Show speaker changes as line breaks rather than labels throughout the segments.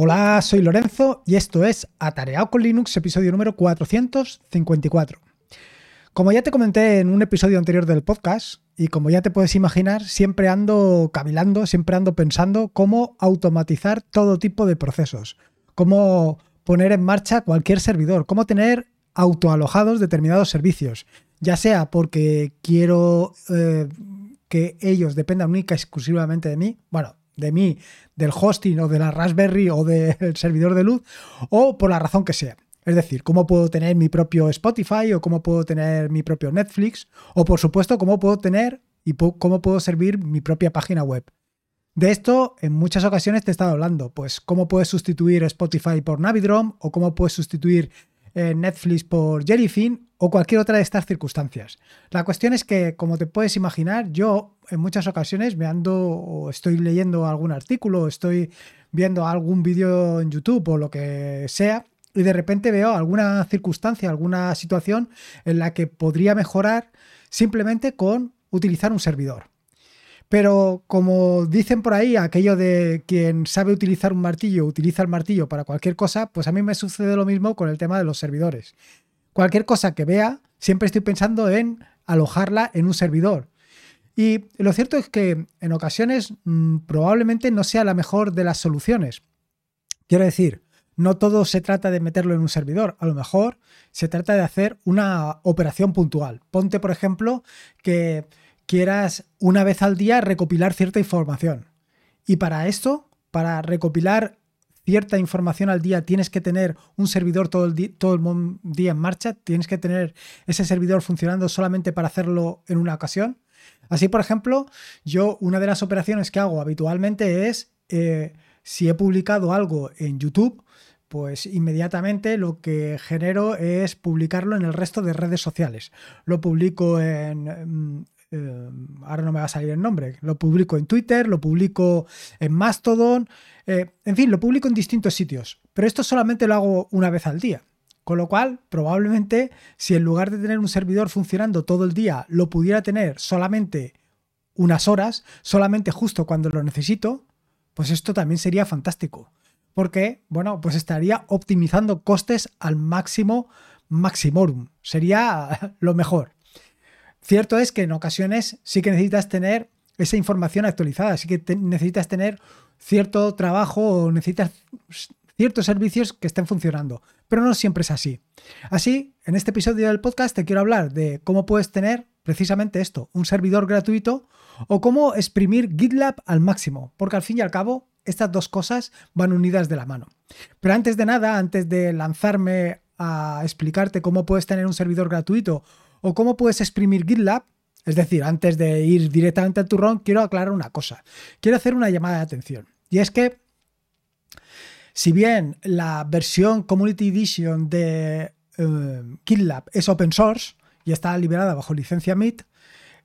Hola, soy Lorenzo y esto es Atareado con Linux, episodio número 454. Como ya te comenté en un episodio anterior del podcast, y como ya te puedes imaginar, siempre ando cavilando, siempre ando pensando cómo automatizar todo tipo de procesos, cómo poner en marcha cualquier servidor, cómo tener autoalojados determinados servicios, ya sea porque quiero eh, que ellos dependan única y exclusivamente de mí, bueno, de mí, del hosting o de la Raspberry o del servidor de luz, o por la razón que sea. Es decir, cómo puedo tener mi propio Spotify o cómo puedo tener mi propio Netflix, o por supuesto, cómo puedo tener y cómo puedo servir mi propia página web. De esto en muchas ocasiones te he estado hablando, pues cómo puedes sustituir Spotify por Navidrom o cómo puedes sustituir eh, Netflix por Jellyfin o cualquier otra de estas circunstancias. La cuestión es que, como te puedes imaginar, yo en muchas ocasiones me ando o estoy leyendo algún artículo, estoy viendo algún vídeo en YouTube o lo que sea, y de repente veo alguna circunstancia, alguna situación en la que podría mejorar simplemente con utilizar un servidor. Pero como dicen por ahí, aquello de quien sabe utilizar un martillo, utiliza el martillo para cualquier cosa, pues a mí me sucede lo mismo con el tema de los servidores. Cualquier cosa que vea, siempre estoy pensando en alojarla en un servidor. Y lo cierto es que en ocasiones mm, probablemente no sea la mejor de las soluciones. Quiero decir, no todo se trata de meterlo en un servidor, a lo mejor se trata de hacer una operación puntual. Ponte, por ejemplo, que quieras una vez al día recopilar cierta información. Y para esto, para recopilar cierta información al día, tienes que tener un servidor todo el, todo el día en marcha, tienes que tener ese servidor funcionando solamente para hacerlo en una ocasión. Así, por ejemplo, yo una de las operaciones que hago habitualmente es, eh, si he publicado algo en YouTube, pues inmediatamente lo que genero es publicarlo en el resto de redes sociales. Lo publico en, mm, eh, ahora no me va a salir el nombre, lo publico en Twitter, lo publico en Mastodon, eh, en fin, lo publico en distintos sitios, pero esto solamente lo hago una vez al día. Con lo cual, probablemente, si en lugar de tener un servidor funcionando todo el día, lo pudiera tener solamente unas horas, solamente justo cuando lo necesito, pues esto también sería fantástico. Porque, bueno, pues estaría optimizando costes al máximo maximorum. Sería lo mejor. Cierto es que en ocasiones sí que necesitas tener esa información actualizada, sí que necesitas tener cierto trabajo o necesitas ciertos servicios que estén funcionando, pero no siempre es así. Así, en este episodio del podcast te quiero hablar de cómo puedes tener precisamente esto, un servidor gratuito o cómo exprimir GitLab al máximo, porque al fin y al cabo estas dos cosas van unidas de la mano. Pero antes de nada, antes de lanzarme a explicarte cómo puedes tener un servidor gratuito o cómo puedes exprimir GitLab, es decir, antes de ir directamente al turrón, quiero aclarar una cosa. Quiero hacer una llamada de atención. Y es que, si bien la versión Community Edition de eh, GitLab es open source y está liberada bajo licencia MIT,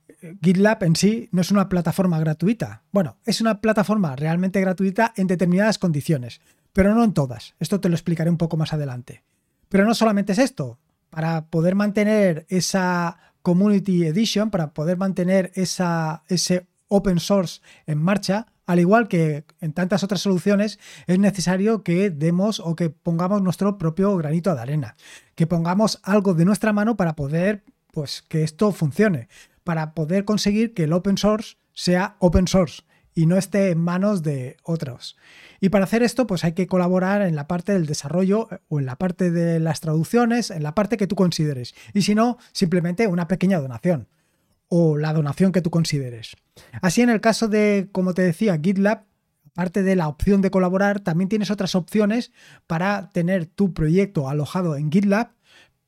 eh, GitLab en sí no es una plataforma gratuita. Bueno, es una plataforma realmente gratuita en determinadas condiciones, pero no en todas. Esto te lo explicaré un poco más adelante. Pero no solamente es esto para poder mantener esa Community Edition, para poder mantener esa, ese open source en marcha, al igual que en tantas otras soluciones, es necesario que demos o que pongamos nuestro propio granito de arena, que pongamos algo de nuestra mano para poder, pues, que esto funcione, para poder conseguir que el open source sea open source y no esté en manos de otros. Y para hacer esto, pues hay que colaborar en la parte del desarrollo eh, o en la parte de las traducciones, en la parte que tú consideres. Y si no, simplemente una pequeña donación o la donación que tú consideres. Así en el caso de, como te decía, GitLab, aparte de la opción de colaborar, también tienes otras opciones para tener tu proyecto alojado en GitLab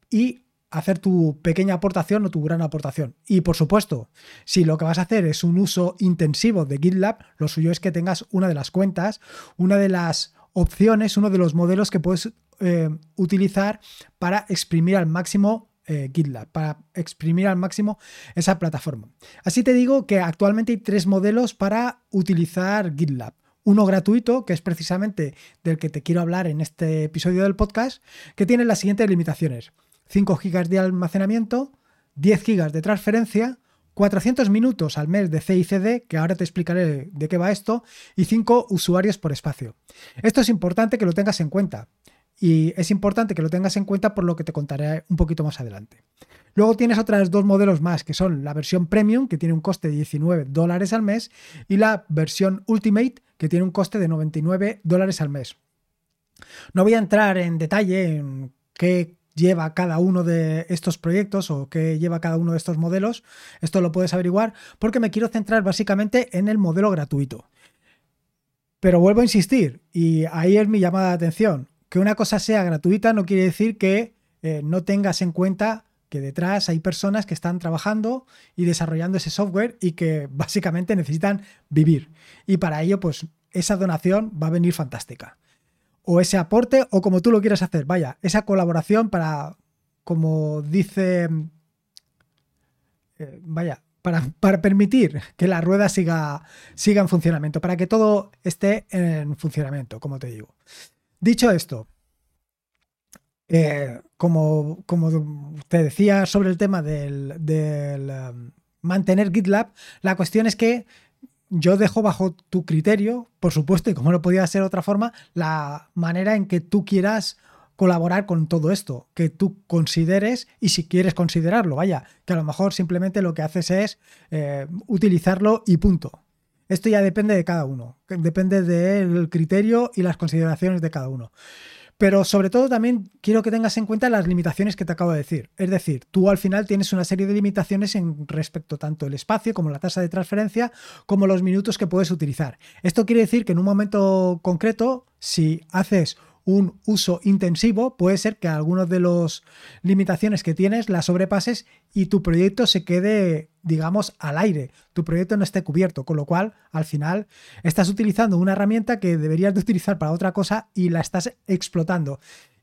y hacer tu pequeña aportación o tu gran aportación. Y por supuesto, si lo que vas a hacer es un uso intensivo de GitLab, lo suyo es que tengas una de las cuentas, una de las opciones, uno de los modelos que puedes eh, utilizar para exprimir al máximo eh, GitLab, para exprimir al máximo esa plataforma. Así te digo que actualmente hay tres modelos para utilizar GitLab. Uno gratuito, que es precisamente del que te quiero hablar en este episodio del podcast, que tiene las siguientes limitaciones. 5 GB de almacenamiento, 10 GB de transferencia, 400 minutos al mes de CICD, que ahora te explicaré de qué va esto, y 5 usuarios por espacio. Esto es importante que lo tengas en cuenta. Y es importante que lo tengas en cuenta por lo que te contaré un poquito más adelante. Luego tienes otras dos modelos más, que son la versión Premium, que tiene un coste de 19 dólares al mes, y la versión Ultimate, que tiene un coste de 99 dólares al mes. No voy a entrar en detalle en qué lleva cada uno de estos proyectos o qué lleva cada uno de estos modelos. Esto lo puedes averiguar porque me quiero centrar básicamente en el modelo gratuito. Pero vuelvo a insistir, y ahí es mi llamada de atención que una cosa sea gratuita no quiere decir que eh, no tengas en cuenta que detrás hay personas que están trabajando y desarrollando ese software y que básicamente necesitan vivir. Y para ello, pues esa donación va a venir fantástica. O ese aporte, o como tú lo quieras hacer, vaya, esa colaboración para, como dice, eh, vaya, para, para, permitir que la rueda siga, siga en funcionamiento, para que todo esté en funcionamiento, como te digo. Dicho esto, eh, como, te decía sobre el tema del, um, mantener GitLab, la cuestión es que yo dejo bajo tu criterio, por supuesto, y como no podía ser de otra forma, la manera en que tú quieras colaborar con todo esto, que tú consideres y si quieres considerarlo, vaya, que a lo mejor simplemente lo que haces es eh, utilizarlo y punto. Esto ya depende de cada uno, depende del criterio y las consideraciones de cada uno. Pero sobre todo también quiero que tengas en cuenta las limitaciones que te acabo de decir. Es decir, tú al final tienes una serie de limitaciones en respecto tanto el espacio como la tasa de transferencia como los minutos que puedes utilizar. Esto quiere decir que en un momento concreto, si haces un uso intensivo, puede ser que algunas de las limitaciones que tienes las sobrepases y tu proyecto se quede, digamos, al aire. Tu proyecto no esté cubierto, con lo cual, al final, estás utilizando una herramienta que deberías de utilizar para otra cosa y la estás explotando.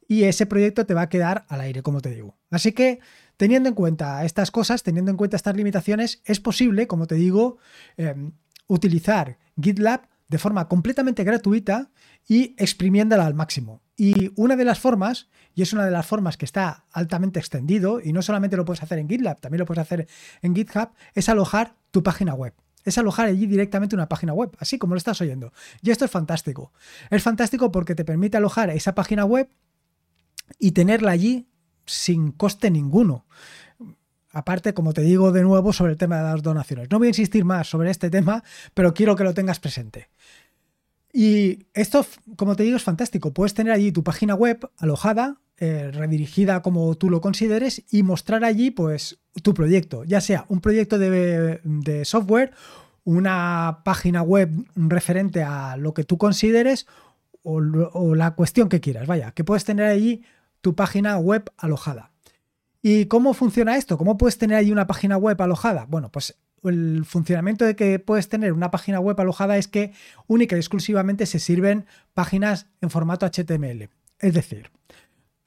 Y ese proyecto te va a quedar al aire, como te digo. Así que, teniendo en cuenta estas cosas, teniendo en cuenta estas limitaciones, es posible, como te digo, em, utilizar GitLab de forma completamente gratuita y exprimiéndola al máximo. Y una de las formas, y es una de las formas que está altamente extendido, y no solamente lo puedes hacer en GitLab, también lo puedes hacer en GitHub, es alojar tu página web. Es alojar allí directamente una página web, así como lo estás oyendo. Y esto es fantástico. Es fantástico porque te permite alojar esa página web y tenerla allí sin coste ninguno. Aparte, como te digo de nuevo sobre el tema de las donaciones. No voy a insistir más sobre este tema, pero quiero que lo tengas presente. Y esto, como te digo, es fantástico. Puedes tener allí tu página web alojada, eh, redirigida como tú lo consideres y mostrar allí pues tu proyecto, ya sea un proyecto de, software, una página web referente a lo que tú consideres o, o la cuestión que quieras. Vaya, que puedes tener allí tu página web alojada. ¿Y cómo funciona esto? ¿Cómo puedes tener allí una página web alojada? Bueno, pues el funcionamiento de que puedes tener una página web alojada es que única y exclusivamente se sirven páginas en formato HTML. Es decir,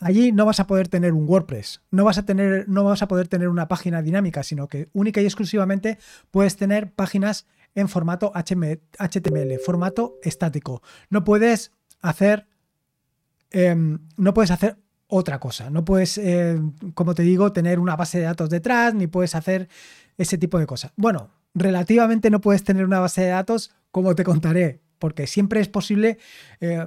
allí no vas a poder tener un WordPress, no vas a tener, no vas a poder tener una página dinámica, sino que única y exclusivamente puedes tener páginas en formato HTML, formato estático. No puedes hacer, em, no puedes hacer otra cosa. No puedes, eh, como te digo, tener una base de datos detrás, ni puedes hacer ese tipo de cosas. Bueno, relativamente no puedes tener una base de datos, como te contaré, porque siempre es posible eh,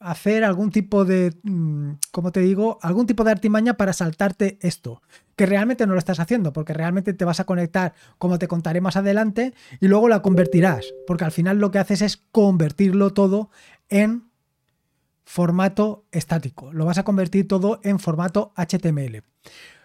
hacer algún tipo de, mm, como te digo, algún tipo de artimaña para saltarte esto, que realmente no lo estás haciendo, porque realmente te vas a conectar, como te contaré más adelante, y luego la convertirás, porque al final lo que haces es convertirlo todo en formato estático. Lo vas a convertir todo en formato HTML.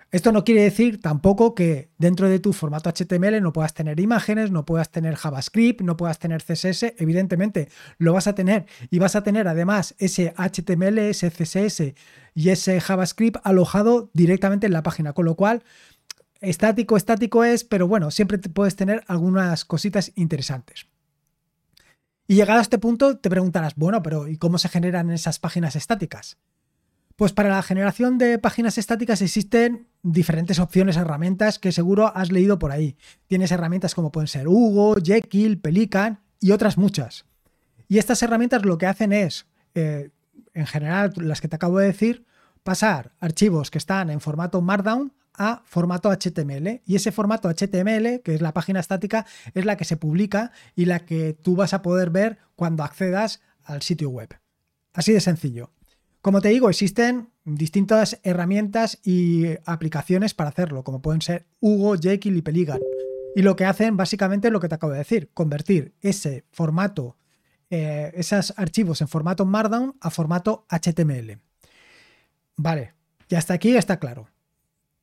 Esto no quiere decir tampoco que dentro de tu formato HTML no puedas tener imágenes, no puedas tener JavaScript, no puedas tener CSS. Evidentemente lo vas a tener y vas a tener además ese HTML, ese CSS y ese JavaScript alojado directamente en la página. Con lo cual, estático, estático es, pero bueno, siempre puedes tener algunas cositas interesantes. Y llegado a este punto te preguntarás, bueno, pero ¿y cómo se generan esas páginas estáticas? Pues para la generación de páginas estáticas existen diferentes opciones, herramientas que seguro has leído por ahí. Tienes herramientas como pueden ser Hugo, Jekyll, Pelican y otras muchas. Y estas herramientas lo que hacen es, eh, en general las que te acabo de decir, pasar archivos que están en formato Markdown a formato HTML. Y ese formato HTML, que es la página estática, es la que se publica y la que tú vas a poder ver cuando accedas al sitio web. Así de sencillo. Como te digo, existen distintas herramientas y aplicaciones para hacerlo, como pueden ser Hugo, Jekyll y Peligan. Y lo que hacen básicamente es lo que te acabo de decir, convertir ese formato, eh, esos archivos en formato Markdown a formato HTML. Vale, y hasta aquí está claro.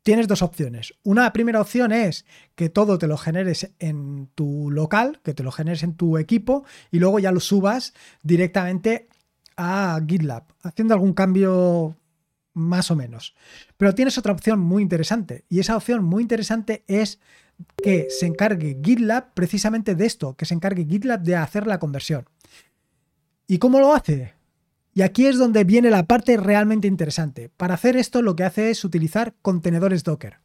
Tienes dos opciones. Una primera opción es que todo te lo generes en tu local, que te lo generes en tu equipo y luego ya lo subas directamente a GitLab, haciendo algún cambio más o menos. Pero tienes otra opción muy interesante y esa opción muy interesante es que se encargue GitLab precisamente de esto, que se encargue GitLab de hacer la conversión. ¿Y cómo lo hace? Y aquí es donde viene la parte realmente interesante. Para hacer esto lo que hace es utilizar contenedores Docker.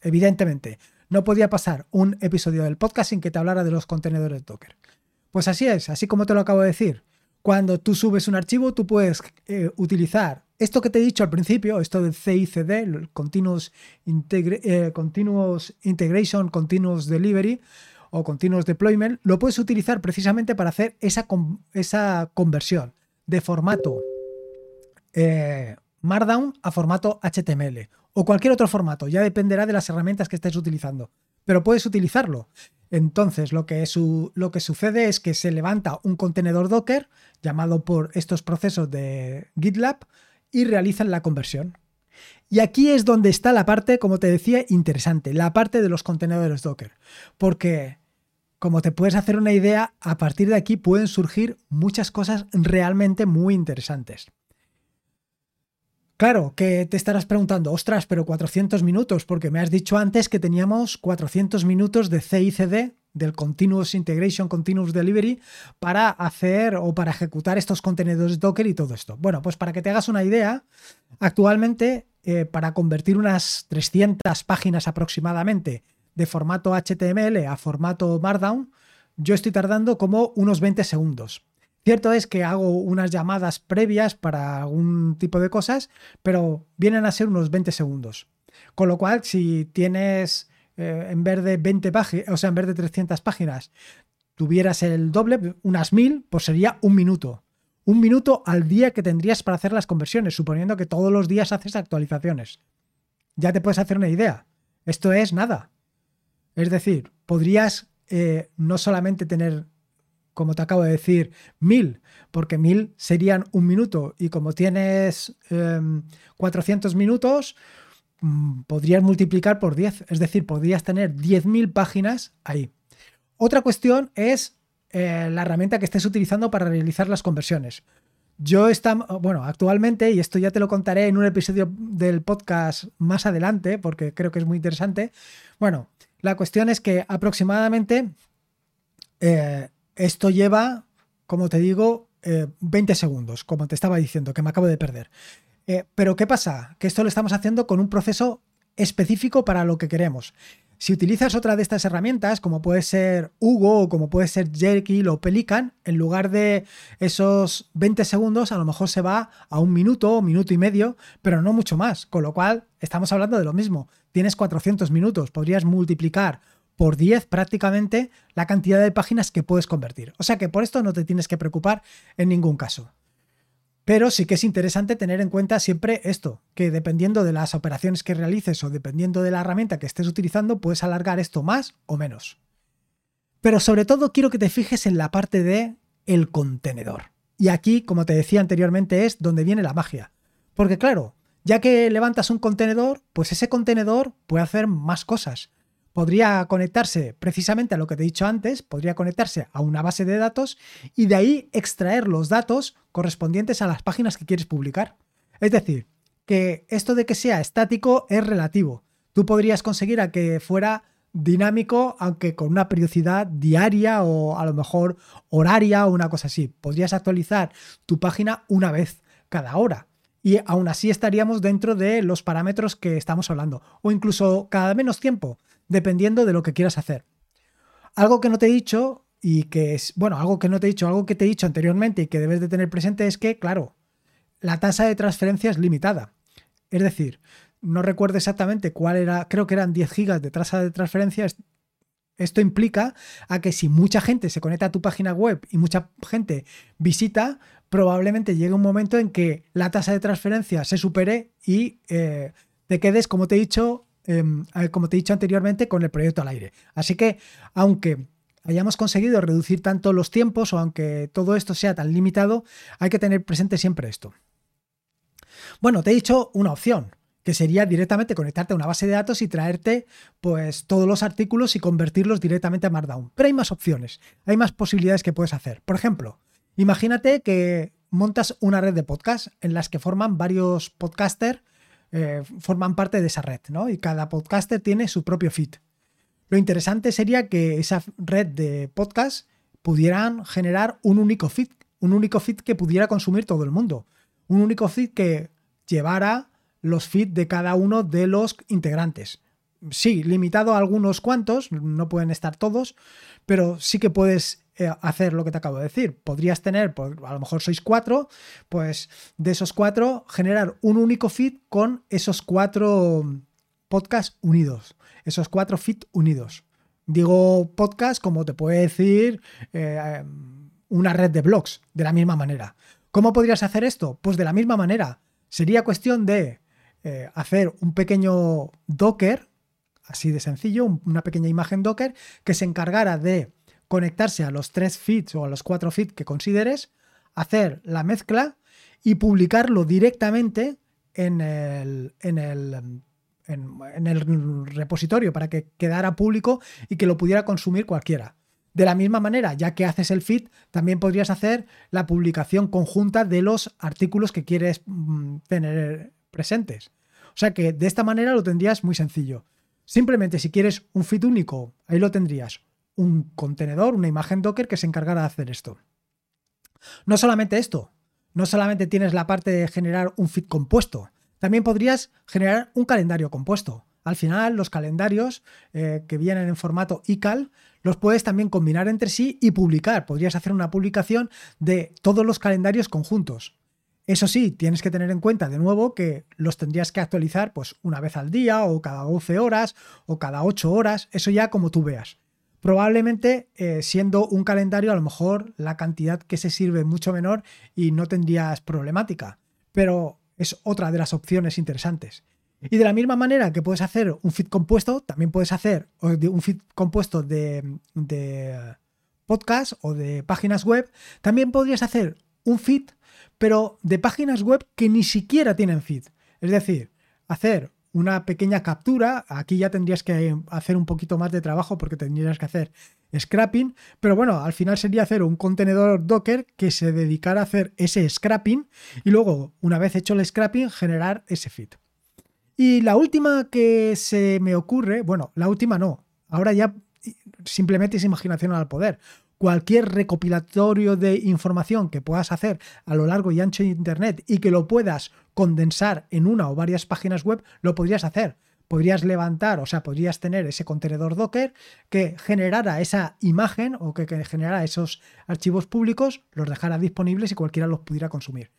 Evidentemente, no podía pasar un episodio del podcast sin que te hablara de los contenedores Docker. Pues así es, así como te lo acabo de decir. Cuando tú subes un archivo, tú puedes eh, utilizar esto que te he dicho al principio, esto del CICD, Continuous, eh, Continuous Integration, Continuous Delivery o Continuous Deployment, lo puedes utilizar precisamente para hacer esa, esa conversión de formato eh, Markdown a formato HTML o cualquier otro formato, ya dependerá de las herramientas que estés utilizando, pero puedes utilizarlo. Entonces, lo que, lo que sucede es que se levanta un contenedor Docker llamado por estos procesos de GitLab y realizan la conversión. Y aquí es donde está la parte, como te decía, interesante, la parte de los contenedores Docker. Porque como te puedes hacer una idea, a partir de aquí pueden surgir muchas cosas realmente muy interesantes. Claro, que te estarás preguntando, ostras, pero 400 minutos, porque me has dicho antes que teníamos 400 minutos de CICD, del Continuous Integration, Continuous Delivery, para hacer o para ejecutar estos contenedores Docker y todo esto. Bueno, pues para que te hagas una idea, actualmente, eh, para convertir unas 300 páginas aproximadamente de formato HTML a formato Markdown, yo estoy tardando como unos 20 segundos. Cierto es que hago unas llamadas previas para algún tipo de cosas, pero vienen a ser unos 20 segundos. Con lo cual, si tienes eh, en vez de 20 páginas, o sea, en vez de 300 páginas, tuvieras el doble, unas 1000, pues sería un minuto. Un minuto al día que tendrías para hacer las conversiones, suponiendo que todos los días haces actualizaciones. Ya te puedes hacer una idea. Esto es nada. Es decir, podrías eh, no solamente tener, como te acabo de decir, mil, porque mil serían un minuto y como tienes 400 em, minutos, mm, podrías multiplicar por 10, es decir, podrías tener 10.000 páginas ahí. Otra cuestión es eh, la herramienta que estés utilizando para realizar las conversiones. Yo estamos, bueno, actualmente, y esto ya te lo contaré en un episodio del podcast más adelante, porque creo que es muy interesante. Bueno, la cuestión es que aproximadamente eh, esto lleva, como te digo, 20 eh, segundos, como te estaba diciendo, que me acabo de perder. Eh, pero ¿qué pasa? Que esto lo estamos haciendo con un proceso específico para lo que queremos. Si utilizas otra de estas herramientas, como puede ser Hugo o como puede ser Jekyll o Pelican, en lugar de esos 20 segundos, a lo mejor se va a un minuto o minuto y medio, pero no mucho más. Con lo cual, estamos hablando de lo mismo tienes 400 minutos, podrías multiplicar por 10 prácticamente la cantidad de páginas que puedes convertir. O sea que por esto no te tienes que preocupar en ningún caso. Pero sí que es interesante tener en cuenta siempre esto, que dependiendo de las operaciones que realices o dependiendo de la herramienta que estés utilizando, puedes alargar esto más o menos. Pero sobre todo quiero que te fijes en la parte de el contenedor. Y aquí, como te decía anteriormente, es donde viene la magia. Porque claro, ya que levantas un contenedor, pues ese contenedor puede hacer más cosas. Podría conectarse precisamente a lo que te he dicho antes, podría conectarse a una base de datos y de ahí extraer los datos correspondientes a las páginas que quieres publicar. Es decir, que esto de que sea estático es relativo. Tú podrías conseguir a que fuera dinámico, aunque con una periodicidad diaria o a lo mejor horaria o una cosa así. Podrías actualizar tu página una vez cada hora y aún así estaríamos dentro de los parámetros que estamos hablando, o incluso cada menos tiempo, dependiendo de lo que quieras hacer. Algo que no te he dicho y que es, bueno, algo que no te he dicho, algo que te he dicho anteriormente y que debes de tener presente es que, claro, la tasa de transferencia es limitada. Es decir, no recuerdo exactamente cuál era, creo que eran 10 gigas de tasa de transferencia. Esto implica a que si mucha gente se conecta a tu página web y mucha gente visita, probablemente llegue un momento en que la tasa de transferencia se supere y eh, te quedes, como te he dicho, em, como te he dicho anteriormente, con el proyecto al aire. Así que, aunque hayamos conseguido reducir tanto los tiempos o aunque todo esto sea tan limitado, hay que tener presente siempre esto. Bueno, te he dicho una opción, que sería directamente conectarte a una base de datos y traerte pues todos los artículos y convertirlos directamente a Markdown. Pero hay más opciones, hay más posibilidades que puedes hacer. Por ejemplo, imagínate que montas una red de podcast en las que forman varios podcasters, eh, forman parte de esa red, ¿no? Y cada podcaster tiene su propio feed. Lo interesante sería que esa red de podcast pudieran generar un único feed, un único feed que pudiera consumir todo el mundo, un único feed que llevara los feeds de cada uno de los integrantes. Sí, limitado a algunos cuantos, no pueden estar todos, pero sí que puedes eh, hacer lo que te acabo de decir. Podrías tener, a lo mejor sois cuatro, pues de esos cuatro generar un único feed con esos cuatro podcasts unidos esos cuatro feeds unidos. Digo podcast como te puede decir eh, una red de blogs, de la misma manera. ¿Cómo podrías hacer esto? Pues de la misma manera. Sería cuestión de eh, hacer un pequeño Docker, así de sencillo, una pequeña imagen Docker, que se encargara de conectarse a los tres feeds o a los cuatro feeds que consideres, hacer la mezcla y publicarlo directamente en el, en el en, el repositorio para que quedara público y que lo pudiera consumir cualquiera. De la misma manera, ya que haces el feed, también podrías hacer la publicación conjunta de los artículos que quieres mm, tener presentes. O sea que de esta manera lo tendrías muy sencillo. Simplemente si quieres un feed único, ahí lo tendrías. Un contenedor, una imagen Docker que se encargará de hacer esto. No solamente esto, no solamente tienes la parte de generar un feed compuesto, también podrías generar un calendario compuesto. Al final, los calendarios eh, que vienen en formato iCal los puedes también combinar entre sí y publicar. Podrías hacer una publicación de todos los calendarios conjuntos. Eso sí, tienes que tener en cuenta de nuevo que los tendrías que actualizar pues una vez al día o cada 12 horas o cada 8 horas, eso ya como tú veas. Probablemente eh, siendo un calendario a lo mejor la cantidad que se sirve es mucho menor y no tendrías problemática. Pero es otra de las opciones interesantes. Y de la misma manera que puedes hacer un feed compuesto, también puedes hacer un feed compuesto de, de podcast o de páginas web, también podrías hacer un feed, pero de páginas web que ni siquiera tienen feed. Es decir, hacer una pequeña captura, aquí ya tendrías que hacer un poquito más de trabajo porque tendrías que hacer scrapping, pero bueno, al final sería hacer un contenedor Docker que se dedicara a hacer ese scrapping y luego, una vez hecho el scrapping, generar ese feed. Y la última que se me ocurre, bueno, la última no, ahora ya simplemente es imaginación al poder. Cualquier recopilatorio de información que puedas hacer a lo largo y ancho de Internet y que lo puedas condensar en una o varias páginas web, lo podrías hacer podrías levantar, o sea, podrías tener ese contenedor Docker que generara esa imagen o que, generara esos archivos públicos, los dejara disponibles y cualquiera los pudiera consumir.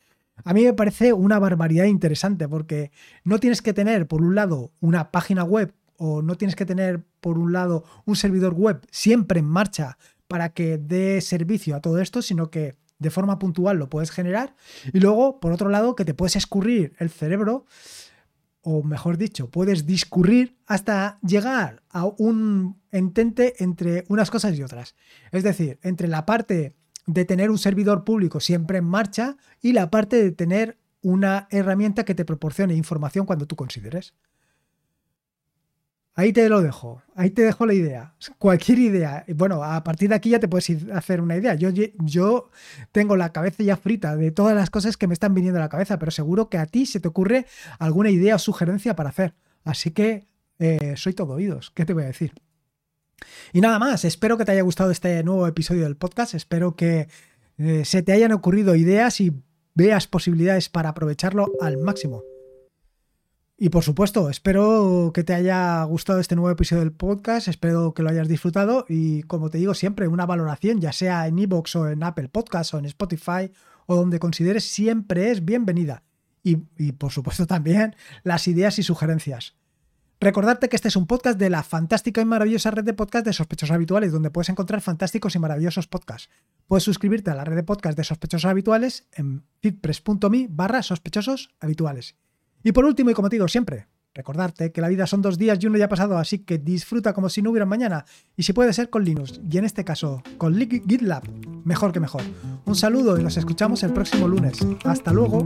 A mí me parece una barbaridad interesante porque no tienes que tener, por un lado, una página web o no tienes que tener, por un lado, un servidor web siempre en marcha para que dé servicio a todo esto, sino que de forma puntual lo puedes generar. Y luego, por otro lado, que te puedes escurrir el cerebro o mejor dicho, puedes discurrir hasta llegar a un entente entre unas cosas y otras. Es decir, entre la parte de tener un servidor público siempre en marcha y la parte de tener una herramienta que te proporcione información cuando tú consideres. Ahí te lo dejo, ahí te dejo la idea. Cualquier idea. Bueno, a partir de aquí ya te puedes hacer una idea. Yo, yo tengo la cabeza ya frita de todas las cosas que me están viniendo a la cabeza, pero seguro que a ti se te ocurre alguna idea o sugerencia para hacer. Así que eh, soy todo oídos. ¿Qué te voy a decir? Y nada más, espero que te haya gustado este nuevo episodio del podcast. Espero que eh, se te hayan ocurrido ideas y veas posibilidades para aprovecharlo al máximo. Y por supuesto, espero que te haya gustado este nuevo episodio del podcast, espero que lo hayas disfrutado y como te digo siempre, una valoración, ya sea en iVoox o en Apple Podcasts o en Spotify o donde consideres, siempre es bienvenida. y, por supuesto también las ideas y sugerencias. Recordarte que este es un podcast de la fantástica y maravillosa red de podcast de sospechosos habituales, donde puedes encontrar fantásticos y maravillosos podcasts. Puedes suscribirte a la red de podcast de sospechosos habituales en fitpress.me barra habituales. Y por último, y como te digo siempre, recordarte que la vida son dos días y uno ya ha pasado, así que disfruta como si no hubiera mañana, y si puede ser con Linux, y en este caso con GitLab, mejor que mejor. Un saludo y nos escuchamos el próximo lunes. Hasta luego.